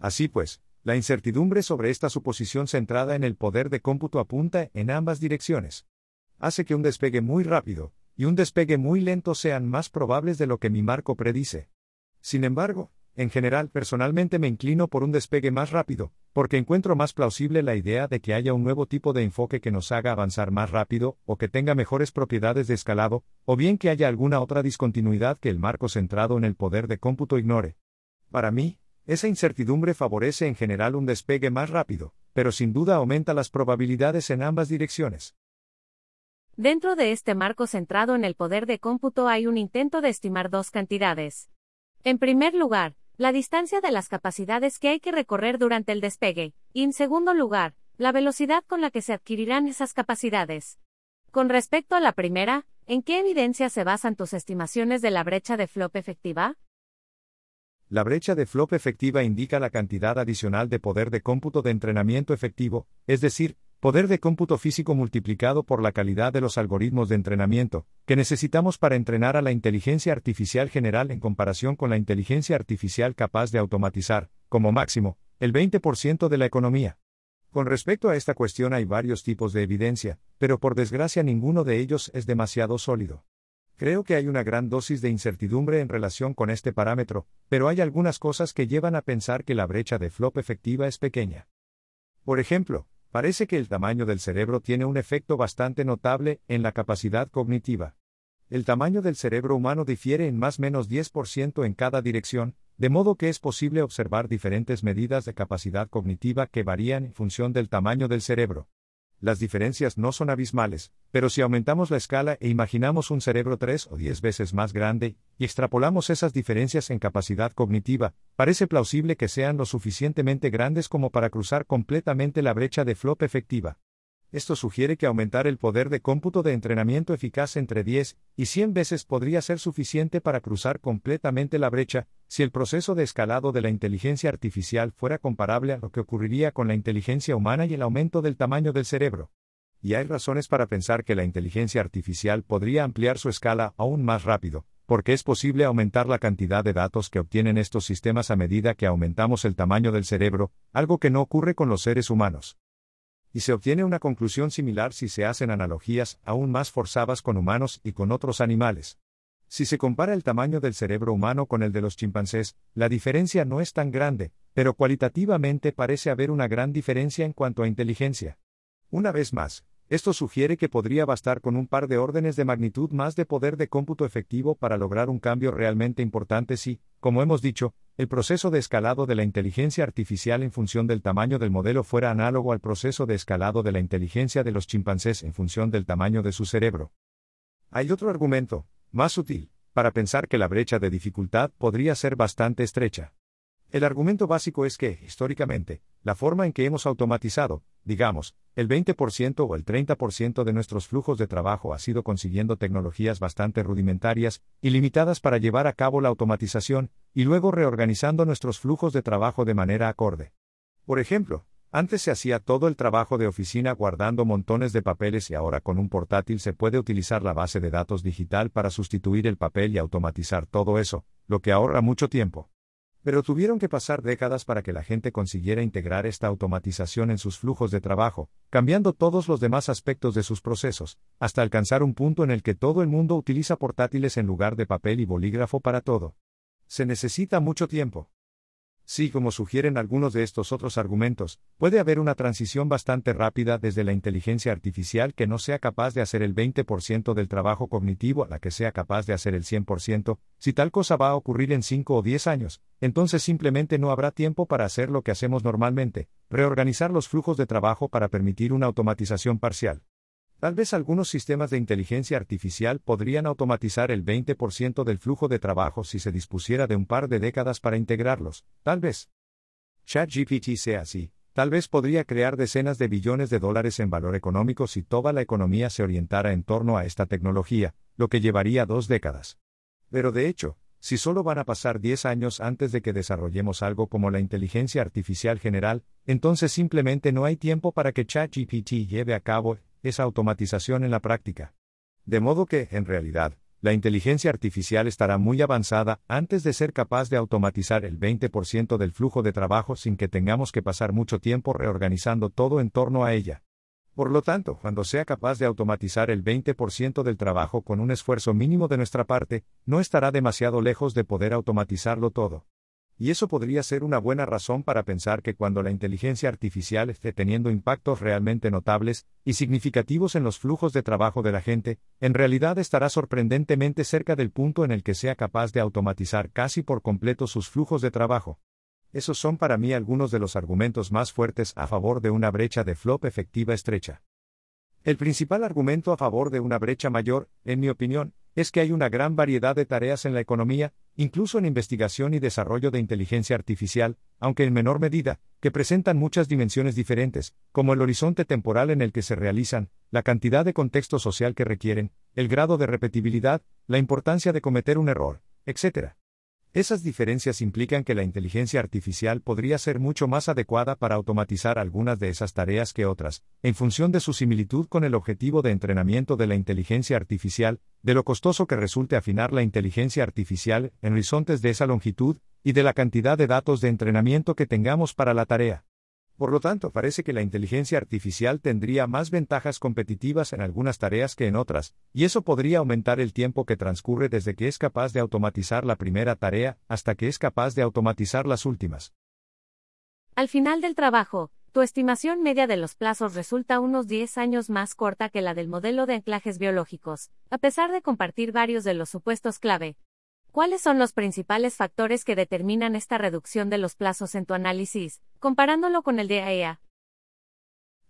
Así pues, la incertidumbre sobre esta suposición centrada en el poder de cómputo apunta en ambas direcciones. Hace que un despegue muy rápido y un despegue muy lento sean más probables de lo que mi marco predice. Sin embargo, en general, personalmente me inclino por un despegue más rápido, porque encuentro más plausible la idea de que haya un nuevo tipo de enfoque que nos haga avanzar más rápido, o que tenga mejores propiedades de escalado, o bien que haya alguna otra discontinuidad que el marco centrado en el poder de cómputo ignore. Para mí, esa incertidumbre favorece en general un despegue más rápido, pero sin duda aumenta las probabilidades en ambas direcciones. Dentro de este marco centrado en el poder de cómputo hay un intento de estimar dos cantidades. En primer lugar, la distancia de las capacidades que hay que recorrer durante el despegue, y en segundo lugar, la velocidad con la que se adquirirán esas capacidades. Con respecto a la primera, ¿en qué evidencia se basan tus estimaciones de la brecha de flop efectiva? La brecha de flop efectiva indica la cantidad adicional de poder de cómputo de entrenamiento efectivo, es decir, Poder de cómputo físico multiplicado por la calidad de los algoritmos de entrenamiento, que necesitamos para entrenar a la inteligencia artificial general en comparación con la inteligencia artificial capaz de automatizar, como máximo, el 20% de la economía. Con respecto a esta cuestión hay varios tipos de evidencia, pero por desgracia ninguno de ellos es demasiado sólido. Creo que hay una gran dosis de incertidumbre en relación con este parámetro, pero hay algunas cosas que llevan a pensar que la brecha de flop efectiva es pequeña. Por ejemplo, Parece que el tamaño del cerebro tiene un efecto bastante notable en la capacidad cognitiva. El tamaño del cerebro humano difiere en más o menos 10% en cada dirección, de modo que es posible observar diferentes medidas de capacidad cognitiva que varían en función del tamaño del cerebro. Las diferencias no son abismales, pero si aumentamos la escala e imaginamos un cerebro tres o diez veces más grande, y extrapolamos esas diferencias en capacidad cognitiva, parece plausible que sean lo suficientemente grandes como para cruzar completamente la brecha de flop efectiva. Esto sugiere que aumentar el poder de cómputo de entrenamiento eficaz entre 10 y 100 veces podría ser suficiente para cruzar completamente la brecha, si el proceso de escalado de la inteligencia artificial fuera comparable a lo que ocurriría con la inteligencia humana y el aumento del tamaño del cerebro. Y hay razones para pensar que la inteligencia artificial podría ampliar su escala aún más rápido, porque es posible aumentar la cantidad de datos que obtienen estos sistemas a medida que aumentamos el tamaño del cerebro, algo que no ocurre con los seres humanos y se obtiene una conclusión similar si se hacen analogías aún más forzadas con humanos y con otros animales. Si se compara el tamaño del cerebro humano con el de los chimpancés, la diferencia no es tan grande, pero cualitativamente parece haber una gran diferencia en cuanto a inteligencia. Una vez más, esto sugiere que podría bastar con un par de órdenes de magnitud más de poder de cómputo efectivo para lograr un cambio realmente importante si, como hemos dicho, el proceso de escalado de la inteligencia artificial en función del tamaño del modelo fuera análogo al proceso de escalado de la inteligencia de los chimpancés en función del tamaño de su cerebro. Hay otro argumento, más sutil, para pensar que la brecha de dificultad podría ser bastante estrecha. El argumento básico es que, históricamente, la forma en que hemos automatizado, digamos, el 20% o el 30% de nuestros flujos de trabajo ha sido consiguiendo tecnologías bastante rudimentarias y limitadas para llevar a cabo la automatización, y luego reorganizando nuestros flujos de trabajo de manera acorde. Por ejemplo, antes se hacía todo el trabajo de oficina guardando montones de papeles y ahora con un portátil se puede utilizar la base de datos digital para sustituir el papel y automatizar todo eso, lo que ahorra mucho tiempo. Pero tuvieron que pasar décadas para que la gente consiguiera integrar esta automatización en sus flujos de trabajo, cambiando todos los demás aspectos de sus procesos, hasta alcanzar un punto en el que todo el mundo utiliza portátiles en lugar de papel y bolígrafo para todo. Se necesita mucho tiempo. Sí, como sugieren algunos de estos otros argumentos, puede haber una transición bastante rápida desde la inteligencia artificial que no sea capaz de hacer el 20% del trabajo cognitivo a la que sea capaz de hacer el 100%, si tal cosa va a ocurrir en 5 o 10 años, entonces simplemente no habrá tiempo para hacer lo que hacemos normalmente, reorganizar los flujos de trabajo para permitir una automatización parcial. Tal vez algunos sistemas de inteligencia artificial podrían automatizar el 20% del flujo de trabajo si se dispusiera de un par de décadas para integrarlos, tal vez. ChatGPT sea así, tal vez podría crear decenas de billones de dólares en valor económico si toda la economía se orientara en torno a esta tecnología, lo que llevaría dos décadas. Pero de hecho, si solo van a pasar 10 años antes de que desarrollemos algo como la inteligencia artificial general, entonces simplemente no hay tiempo para que ChatGPT lleve a cabo esa automatización en la práctica. De modo que, en realidad, la inteligencia artificial estará muy avanzada antes de ser capaz de automatizar el 20% del flujo de trabajo sin que tengamos que pasar mucho tiempo reorganizando todo en torno a ella. Por lo tanto, cuando sea capaz de automatizar el 20% del trabajo con un esfuerzo mínimo de nuestra parte, no estará demasiado lejos de poder automatizarlo todo. Y eso podría ser una buena razón para pensar que cuando la inteligencia artificial esté teniendo impactos realmente notables y significativos en los flujos de trabajo de la gente, en realidad estará sorprendentemente cerca del punto en el que sea capaz de automatizar casi por completo sus flujos de trabajo. Esos son para mí algunos de los argumentos más fuertes a favor de una brecha de flop efectiva estrecha. El principal argumento a favor de una brecha mayor, en mi opinión, es que hay una gran variedad de tareas en la economía, incluso en investigación y desarrollo de inteligencia artificial, aunque en menor medida, que presentan muchas dimensiones diferentes, como el horizonte temporal en el que se realizan, la cantidad de contexto social que requieren, el grado de repetibilidad, la importancia de cometer un error, etc. Esas diferencias implican que la inteligencia artificial podría ser mucho más adecuada para automatizar algunas de esas tareas que otras, en función de su similitud con el objetivo de entrenamiento de la inteligencia artificial, de lo costoso que resulte afinar la inteligencia artificial en horizontes de esa longitud, y de la cantidad de datos de entrenamiento que tengamos para la tarea. Por lo tanto, parece que la inteligencia artificial tendría más ventajas competitivas en algunas tareas que en otras, y eso podría aumentar el tiempo que transcurre desde que es capaz de automatizar la primera tarea hasta que es capaz de automatizar las últimas. Al final del trabajo, tu estimación media de los plazos resulta unos 10 años más corta que la del modelo de anclajes biológicos, a pesar de compartir varios de los supuestos clave, ¿Cuáles son los principales factores que determinan esta reducción de los plazos en tu análisis, comparándolo con el de AEA?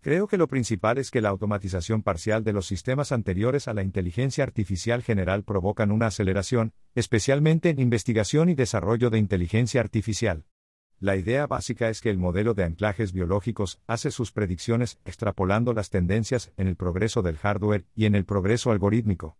Creo que lo principal es que la automatización parcial de los sistemas anteriores a la inteligencia artificial general provocan una aceleración, especialmente en investigación y desarrollo de inteligencia artificial. La idea básica es que el modelo de anclajes biológicos hace sus predicciones extrapolando las tendencias en el progreso del hardware y en el progreso algorítmico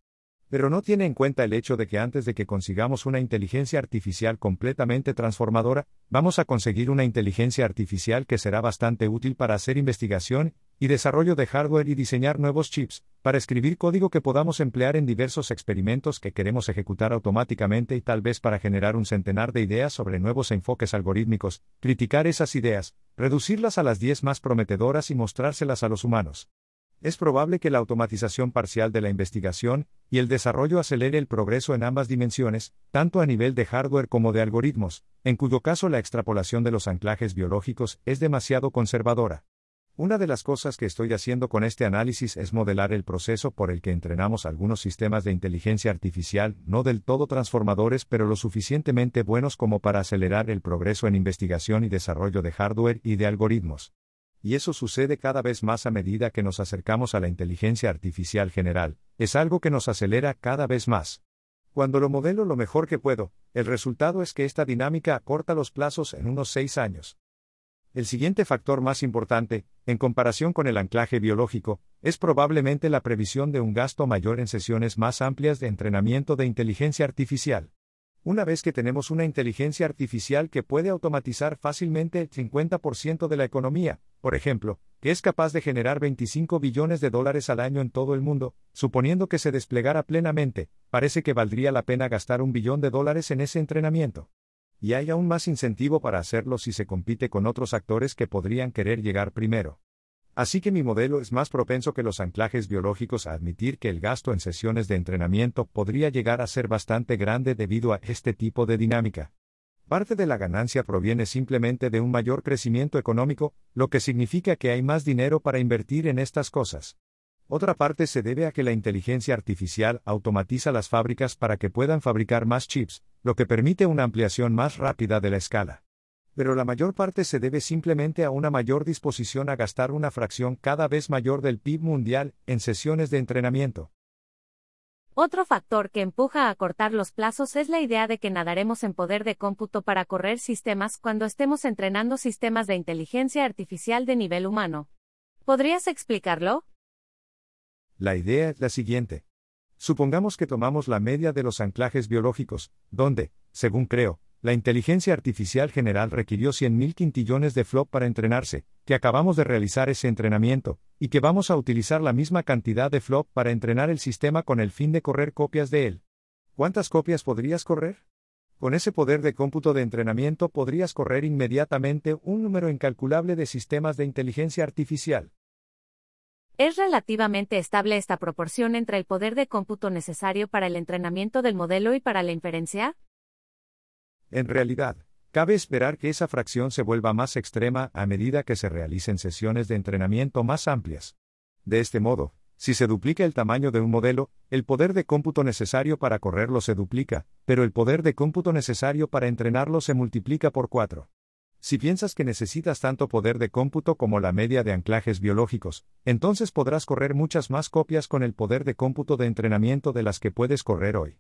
pero no tiene en cuenta el hecho de que antes de que consigamos una inteligencia artificial completamente transformadora, vamos a conseguir una inteligencia artificial que será bastante útil para hacer investigación y desarrollo de hardware y diseñar nuevos chips, para escribir código que podamos emplear en diversos experimentos que queremos ejecutar automáticamente y tal vez para generar un centenar de ideas sobre nuevos enfoques algorítmicos, criticar esas ideas, reducirlas a las 10 más prometedoras y mostrárselas a los humanos. Es probable que la automatización parcial de la investigación y el desarrollo acelere el progreso en ambas dimensiones, tanto a nivel de hardware como de algoritmos, en cuyo caso la extrapolación de los anclajes biológicos es demasiado conservadora. Una de las cosas que estoy haciendo con este análisis es modelar el proceso por el que entrenamos algunos sistemas de inteligencia artificial, no del todo transformadores, pero lo suficientemente buenos como para acelerar el progreso en investigación y desarrollo de hardware y de algoritmos y eso sucede cada vez más a medida que nos acercamos a la inteligencia artificial general, es algo que nos acelera cada vez más. Cuando lo modelo lo mejor que puedo, el resultado es que esta dinámica acorta los plazos en unos seis años. El siguiente factor más importante, en comparación con el anclaje biológico, es probablemente la previsión de un gasto mayor en sesiones más amplias de entrenamiento de inteligencia artificial. Una vez que tenemos una inteligencia artificial que puede automatizar fácilmente el 50% de la economía, por ejemplo, que es capaz de generar 25 billones de dólares al año en todo el mundo, suponiendo que se desplegara plenamente, parece que valdría la pena gastar un billón de dólares en ese entrenamiento. Y hay aún más incentivo para hacerlo si se compite con otros actores que podrían querer llegar primero. Así que mi modelo es más propenso que los anclajes biológicos a admitir que el gasto en sesiones de entrenamiento podría llegar a ser bastante grande debido a este tipo de dinámica. Parte de la ganancia proviene simplemente de un mayor crecimiento económico, lo que significa que hay más dinero para invertir en estas cosas. Otra parte se debe a que la inteligencia artificial automatiza las fábricas para que puedan fabricar más chips, lo que permite una ampliación más rápida de la escala pero la mayor parte se debe simplemente a una mayor disposición a gastar una fracción cada vez mayor del PIB mundial en sesiones de entrenamiento. Otro factor que empuja a cortar los plazos es la idea de que nadaremos en poder de cómputo para correr sistemas cuando estemos entrenando sistemas de inteligencia artificial de nivel humano. ¿Podrías explicarlo? La idea es la siguiente. Supongamos que tomamos la media de los anclajes biológicos, donde, según creo, la inteligencia artificial general requirió 100.000 quintillones de flop para entrenarse, que acabamos de realizar ese entrenamiento, y que vamos a utilizar la misma cantidad de flop para entrenar el sistema con el fin de correr copias de él. ¿Cuántas copias podrías correr? Con ese poder de cómputo de entrenamiento podrías correr inmediatamente un número incalculable de sistemas de inteligencia artificial. ¿Es relativamente estable esta proporción entre el poder de cómputo necesario para el entrenamiento del modelo y para la inferencia? En realidad, cabe esperar que esa fracción se vuelva más extrema a medida que se realicen sesiones de entrenamiento más amplias. De este modo, si se duplica el tamaño de un modelo, el poder de cómputo necesario para correrlo se duplica, pero el poder de cómputo necesario para entrenarlo se multiplica por 4. Si piensas que necesitas tanto poder de cómputo como la media de anclajes biológicos, entonces podrás correr muchas más copias con el poder de cómputo de entrenamiento de las que puedes correr hoy.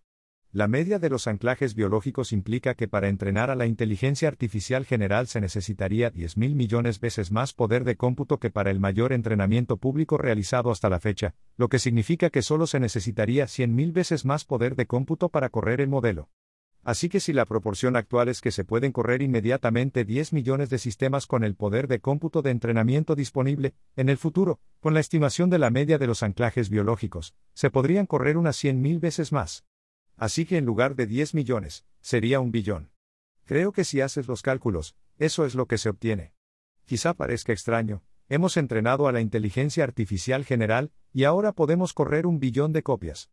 La media de los anclajes biológicos implica que para entrenar a la inteligencia artificial general se necesitaría 10.000 millones veces más poder de cómputo que para el mayor entrenamiento público realizado hasta la fecha, lo que significa que solo se necesitaría 100.000 veces más poder de cómputo para correr el modelo. Así que si la proporción actual es que se pueden correr inmediatamente 10 millones de sistemas con el poder de cómputo de entrenamiento disponible, en el futuro, con la estimación de la media de los anclajes biológicos, se podrían correr unas 100.000 veces más. Así que en lugar de 10 millones, sería un billón. Creo que si haces los cálculos, eso es lo que se obtiene. Quizá parezca extraño, hemos entrenado a la inteligencia artificial general, y ahora podemos correr un billón de copias.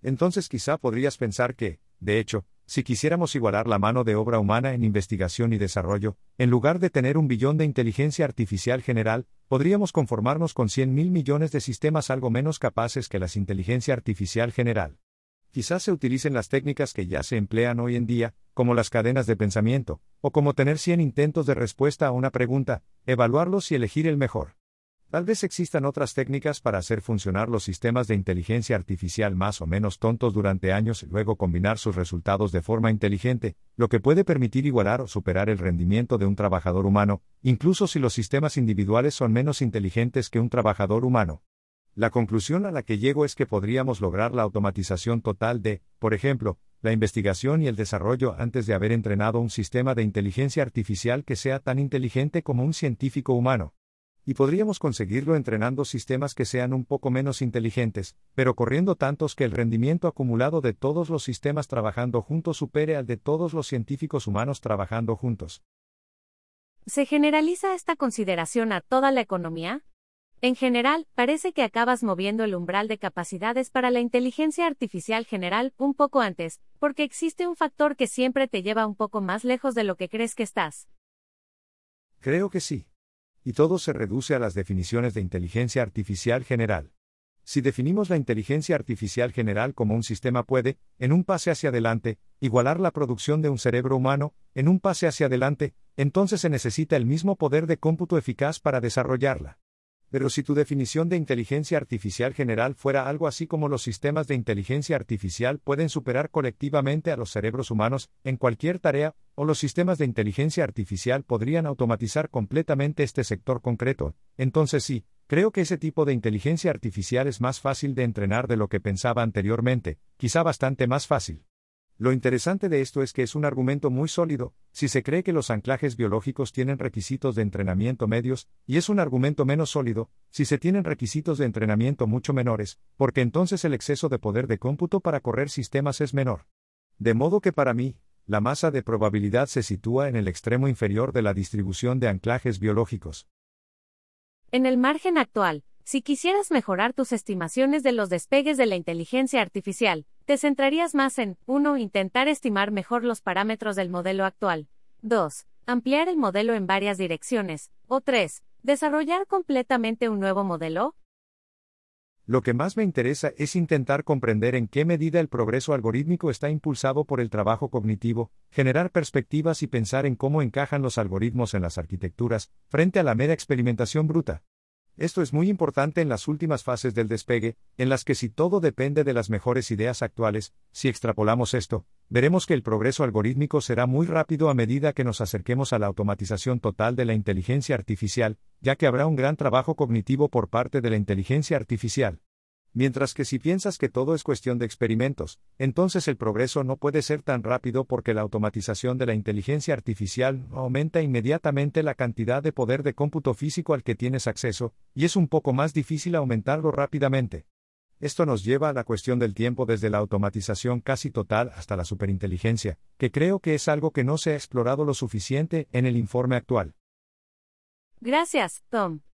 Entonces quizá podrías pensar que, de hecho, si quisiéramos igualar la mano de obra humana en investigación y desarrollo, en lugar de tener un billón de inteligencia artificial general, podríamos conformarnos con 100 mil millones de sistemas algo menos capaces que la inteligencia artificial general. Quizás se utilicen las técnicas que ya se emplean hoy en día, como las cadenas de pensamiento, o como tener 100 intentos de respuesta a una pregunta, evaluarlos y elegir el mejor. Tal vez existan otras técnicas para hacer funcionar los sistemas de inteligencia artificial más o menos tontos durante años y luego combinar sus resultados de forma inteligente, lo que puede permitir igualar o superar el rendimiento de un trabajador humano, incluso si los sistemas individuales son menos inteligentes que un trabajador humano. La conclusión a la que llego es que podríamos lograr la automatización total de, por ejemplo, la investigación y el desarrollo antes de haber entrenado un sistema de inteligencia artificial que sea tan inteligente como un científico humano. Y podríamos conseguirlo entrenando sistemas que sean un poco menos inteligentes, pero corriendo tantos que el rendimiento acumulado de todos los sistemas trabajando juntos supere al de todos los científicos humanos trabajando juntos. ¿Se generaliza esta consideración a toda la economía? En general, parece que acabas moviendo el umbral de capacidades para la inteligencia artificial general un poco antes, porque existe un factor que siempre te lleva un poco más lejos de lo que crees que estás. Creo que sí. Y todo se reduce a las definiciones de inteligencia artificial general. Si definimos la inteligencia artificial general como un sistema puede, en un pase hacia adelante, igualar la producción de un cerebro humano, en un pase hacia adelante, entonces se necesita el mismo poder de cómputo eficaz para desarrollarla. Pero si tu definición de inteligencia artificial general fuera algo así como los sistemas de inteligencia artificial pueden superar colectivamente a los cerebros humanos en cualquier tarea, o los sistemas de inteligencia artificial podrían automatizar completamente este sector concreto, entonces sí, creo que ese tipo de inteligencia artificial es más fácil de entrenar de lo que pensaba anteriormente, quizá bastante más fácil. Lo interesante de esto es que es un argumento muy sólido, si se cree que los anclajes biológicos tienen requisitos de entrenamiento medios, y es un argumento menos sólido, si se tienen requisitos de entrenamiento mucho menores, porque entonces el exceso de poder de cómputo para correr sistemas es menor. De modo que para mí, la masa de probabilidad se sitúa en el extremo inferior de la distribución de anclajes biológicos. En el margen actual, si quisieras mejorar tus estimaciones de los despegues de la inteligencia artificial, te centrarías más en 1. Intentar estimar mejor los parámetros del modelo actual. 2. Ampliar el modelo en varias direcciones. O 3. Desarrollar completamente un nuevo modelo. Lo que más me interesa es intentar comprender en qué medida el progreso algorítmico está impulsado por el trabajo cognitivo, generar perspectivas y pensar en cómo encajan los algoritmos en las arquitecturas, frente a la mera experimentación bruta. Esto es muy importante en las últimas fases del despegue, en las que si todo depende de las mejores ideas actuales, si extrapolamos esto, veremos que el progreso algorítmico será muy rápido a medida que nos acerquemos a la automatización total de la inteligencia artificial, ya que habrá un gran trabajo cognitivo por parte de la inteligencia artificial. Mientras que si piensas que todo es cuestión de experimentos, entonces el progreso no puede ser tan rápido porque la automatización de la inteligencia artificial aumenta inmediatamente la cantidad de poder de cómputo físico al que tienes acceso, y es un poco más difícil aumentarlo rápidamente. Esto nos lleva a la cuestión del tiempo desde la automatización casi total hasta la superinteligencia, que creo que es algo que no se ha explorado lo suficiente en el informe actual. Gracias, Tom.